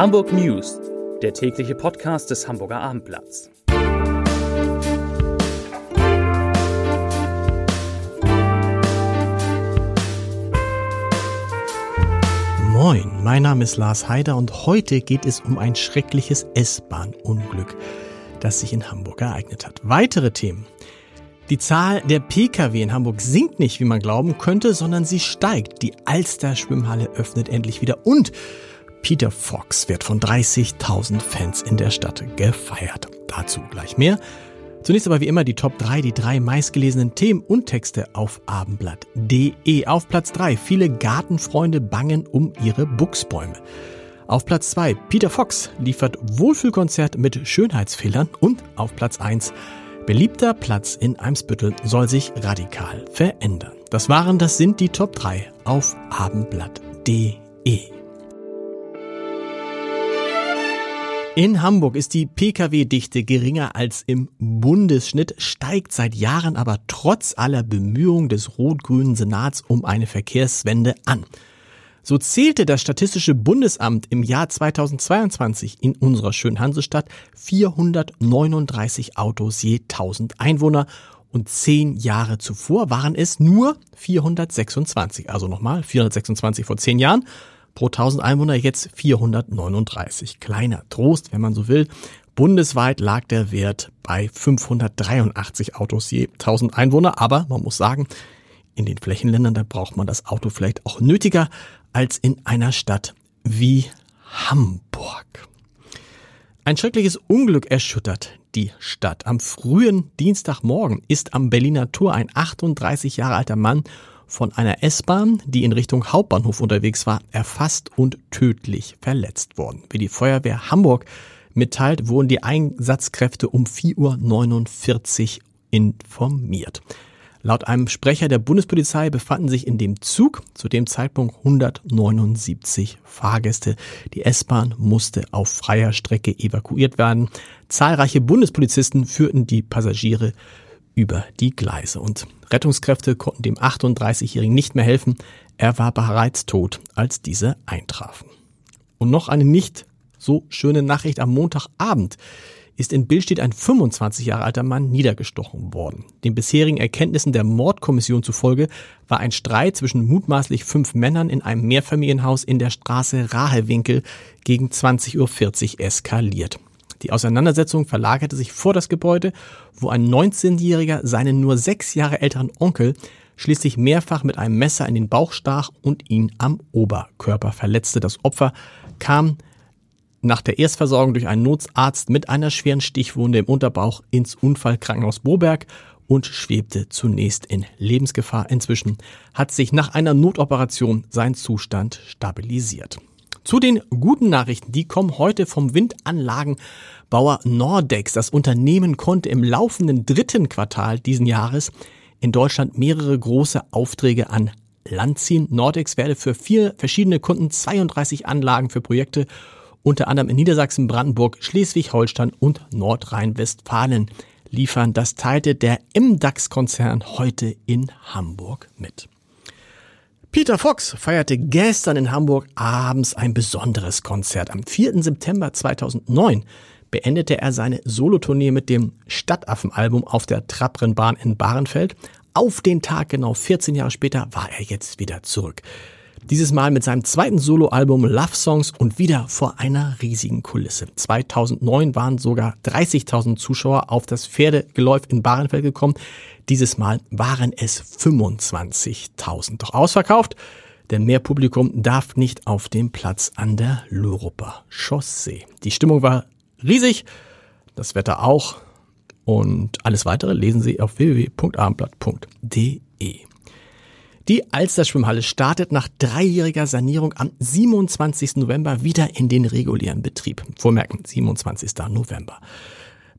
Hamburg News, der tägliche Podcast des Hamburger Abendblatts. Moin, mein Name ist Lars Heider und heute geht es um ein schreckliches S-Bahn-Unglück, das sich in Hamburg ereignet hat. Weitere Themen. Die Zahl der Pkw in Hamburg sinkt nicht, wie man glauben könnte, sondern sie steigt. Die Alster Schwimmhalle öffnet endlich wieder und Peter Fox wird von 30.000 Fans in der Stadt gefeiert. Dazu gleich mehr. Zunächst aber wie immer die Top 3, die drei meistgelesenen Themen und Texte auf abendblatt.de. Auf Platz 3, viele Gartenfreunde bangen um ihre Buchsbäume. Auf Platz 2, Peter Fox liefert Wohlfühlkonzert mit Schönheitsfehlern. Und auf Platz 1, Beliebter Platz in Eimsbüttel soll sich radikal verändern. Das waren, das sind die Top 3 auf abendblatt.de. In Hamburg ist die Pkw-Dichte geringer als im Bundesschnitt, steigt seit Jahren aber trotz aller Bemühungen des rot-grünen Senats um eine Verkehrswende an. So zählte das Statistische Bundesamt im Jahr 2022 in unserer schönen Hansestadt 439 Autos je 1000 Einwohner und zehn Jahre zuvor waren es nur 426. Also nochmal 426 vor zehn Jahren. Pro 1000 Einwohner jetzt 439. Kleiner Trost, wenn man so will. Bundesweit lag der Wert bei 583 Autos je 1000 Einwohner. Aber man muss sagen, in den Flächenländern, da braucht man das Auto vielleicht auch nötiger als in einer Stadt wie Hamburg. Ein schreckliches Unglück erschüttert die Stadt. Am frühen Dienstagmorgen ist am Berliner Tor ein 38 Jahre alter Mann von einer S-Bahn, die in Richtung Hauptbahnhof unterwegs war, erfasst und tödlich verletzt worden. Wie die Feuerwehr Hamburg mitteilt, wurden die Einsatzkräfte um 4.49 Uhr informiert. Laut einem Sprecher der Bundespolizei befanden sich in dem Zug zu dem Zeitpunkt 179 Fahrgäste. Die S-Bahn musste auf freier Strecke evakuiert werden. Zahlreiche Bundespolizisten führten die Passagiere über die Gleise und Rettungskräfte konnten dem 38-Jährigen nicht mehr helfen. Er war bereits tot, als diese eintrafen. Und noch eine nicht so schöne Nachricht am Montagabend ist in Billstedt ein 25 Jahre alter Mann niedergestochen worden. Den bisherigen Erkenntnissen der Mordkommission zufolge war ein Streit zwischen mutmaßlich fünf Männern in einem Mehrfamilienhaus in der Straße Rahewinkel gegen 20.40 Uhr eskaliert. Die Auseinandersetzung verlagerte sich vor das Gebäude, wo ein 19-Jähriger seinen nur sechs Jahre älteren Onkel schließlich mehrfach mit einem Messer in den Bauch stach und ihn am Oberkörper verletzte. Das Opfer kam nach der Erstversorgung durch einen Notarzt mit einer schweren Stichwunde im Unterbauch ins Unfallkrankenhaus Boberg und schwebte zunächst in Lebensgefahr. Inzwischen hat sich nach einer Notoperation sein Zustand stabilisiert. Zu den guten Nachrichten, die kommen heute vom Windanlagenbauer Nordex. Das Unternehmen konnte im laufenden dritten Quartal diesen Jahres in Deutschland mehrere große Aufträge an Land ziehen. Nordex werde für vier verschiedene Kunden 32 Anlagen für Projekte unter anderem in Niedersachsen, Brandenburg, Schleswig-Holstein und Nordrhein-Westfalen liefern. Das teilte der MDAX-Konzern heute in Hamburg mit. Peter Fox feierte gestern in Hamburg abends ein besonderes Konzert. Am 4. September 2009 beendete er seine Solotournee mit dem Stadtaffen-Album auf der Trabrennbahn in Bahrenfeld. Auf den Tag genau 14 Jahre später war er jetzt wieder zurück. Dieses Mal mit seinem zweiten Soloalbum Love Songs und wieder vor einer riesigen Kulisse. 2009 waren sogar 30.000 Zuschauer auf das Pferdegeläuf in Bahrenfeld gekommen. Dieses Mal waren es 25.000. Doch ausverkauft, denn mehr Publikum darf nicht auf dem Platz an der Luruper Chaussee. Die Stimmung war riesig, das Wetter auch. Und alles weitere lesen Sie auf www.abendblatt.de. Die Alster-Schwimmhalle startet nach dreijähriger Sanierung am 27. November wieder in den regulären Betrieb. Vormerken, 27. November.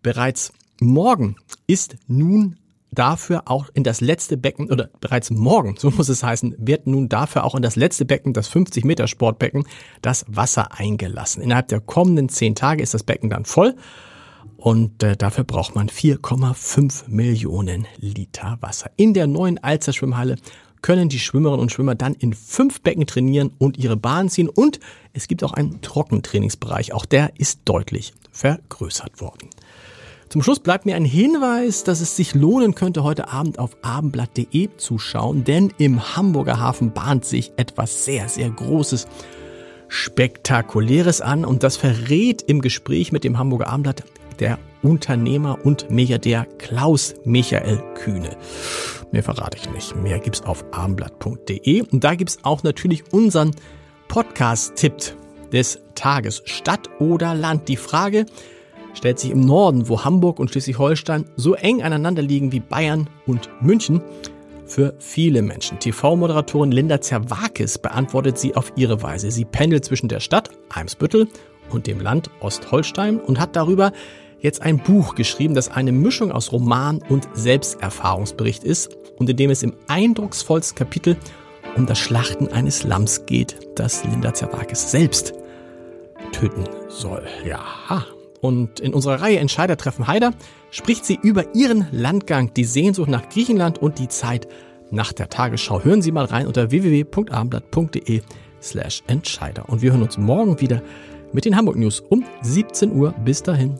Bereits morgen ist nun dafür auch in das letzte Becken, oder bereits morgen, so muss es heißen, wird nun dafür auch in das letzte Becken, das 50 Meter Sportbecken, das Wasser eingelassen. Innerhalb der kommenden zehn Tage ist das Becken dann voll und äh, dafür braucht man 4,5 Millionen Liter Wasser. In der neuen Alster Schwimmhalle können die Schwimmerinnen und Schwimmer dann in fünf Becken trainieren und ihre Bahn ziehen. Und es gibt auch einen Trockentrainingsbereich. Auch der ist deutlich vergrößert worden. Zum Schluss bleibt mir ein Hinweis, dass es sich lohnen könnte, heute Abend auf abendblatt.de zu schauen, denn im Hamburger Hafen bahnt sich etwas sehr, sehr Großes, Spektakuläres an und das verrät im Gespräch mit dem Hamburger Abendblatt der Unternehmer und Milliardär Klaus Michael Kühne. Mehr verrate ich nicht. Mehr gibt's auf abendblatt.de und da gibt's auch natürlich unseren Podcast-Tipp des Tages. Stadt oder Land? Die Frage, stellt sich im Norden, wo Hamburg und Schleswig-Holstein so eng aneinander liegen wie Bayern und München, für viele Menschen. TV-Moderatorin Linda Zerwakis beantwortet sie auf ihre Weise. Sie pendelt zwischen der Stadt Eimsbüttel und dem Land Ostholstein und hat darüber jetzt ein Buch geschrieben, das eine Mischung aus Roman und Selbsterfahrungsbericht ist und in dem es im eindrucksvollsten Kapitel um das Schlachten eines Lamms geht, das Linda Zerwakis selbst töten soll. Ja, und in unserer Reihe Entscheider treffen Heider spricht sie über ihren Landgang, die Sehnsucht nach Griechenland und die Zeit nach der Tagesschau. Hören Sie mal rein unter www.abendblatt.de slash Entscheider. Und wir hören uns morgen wieder mit den Hamburg News um 17 Uhr. Bis dahin.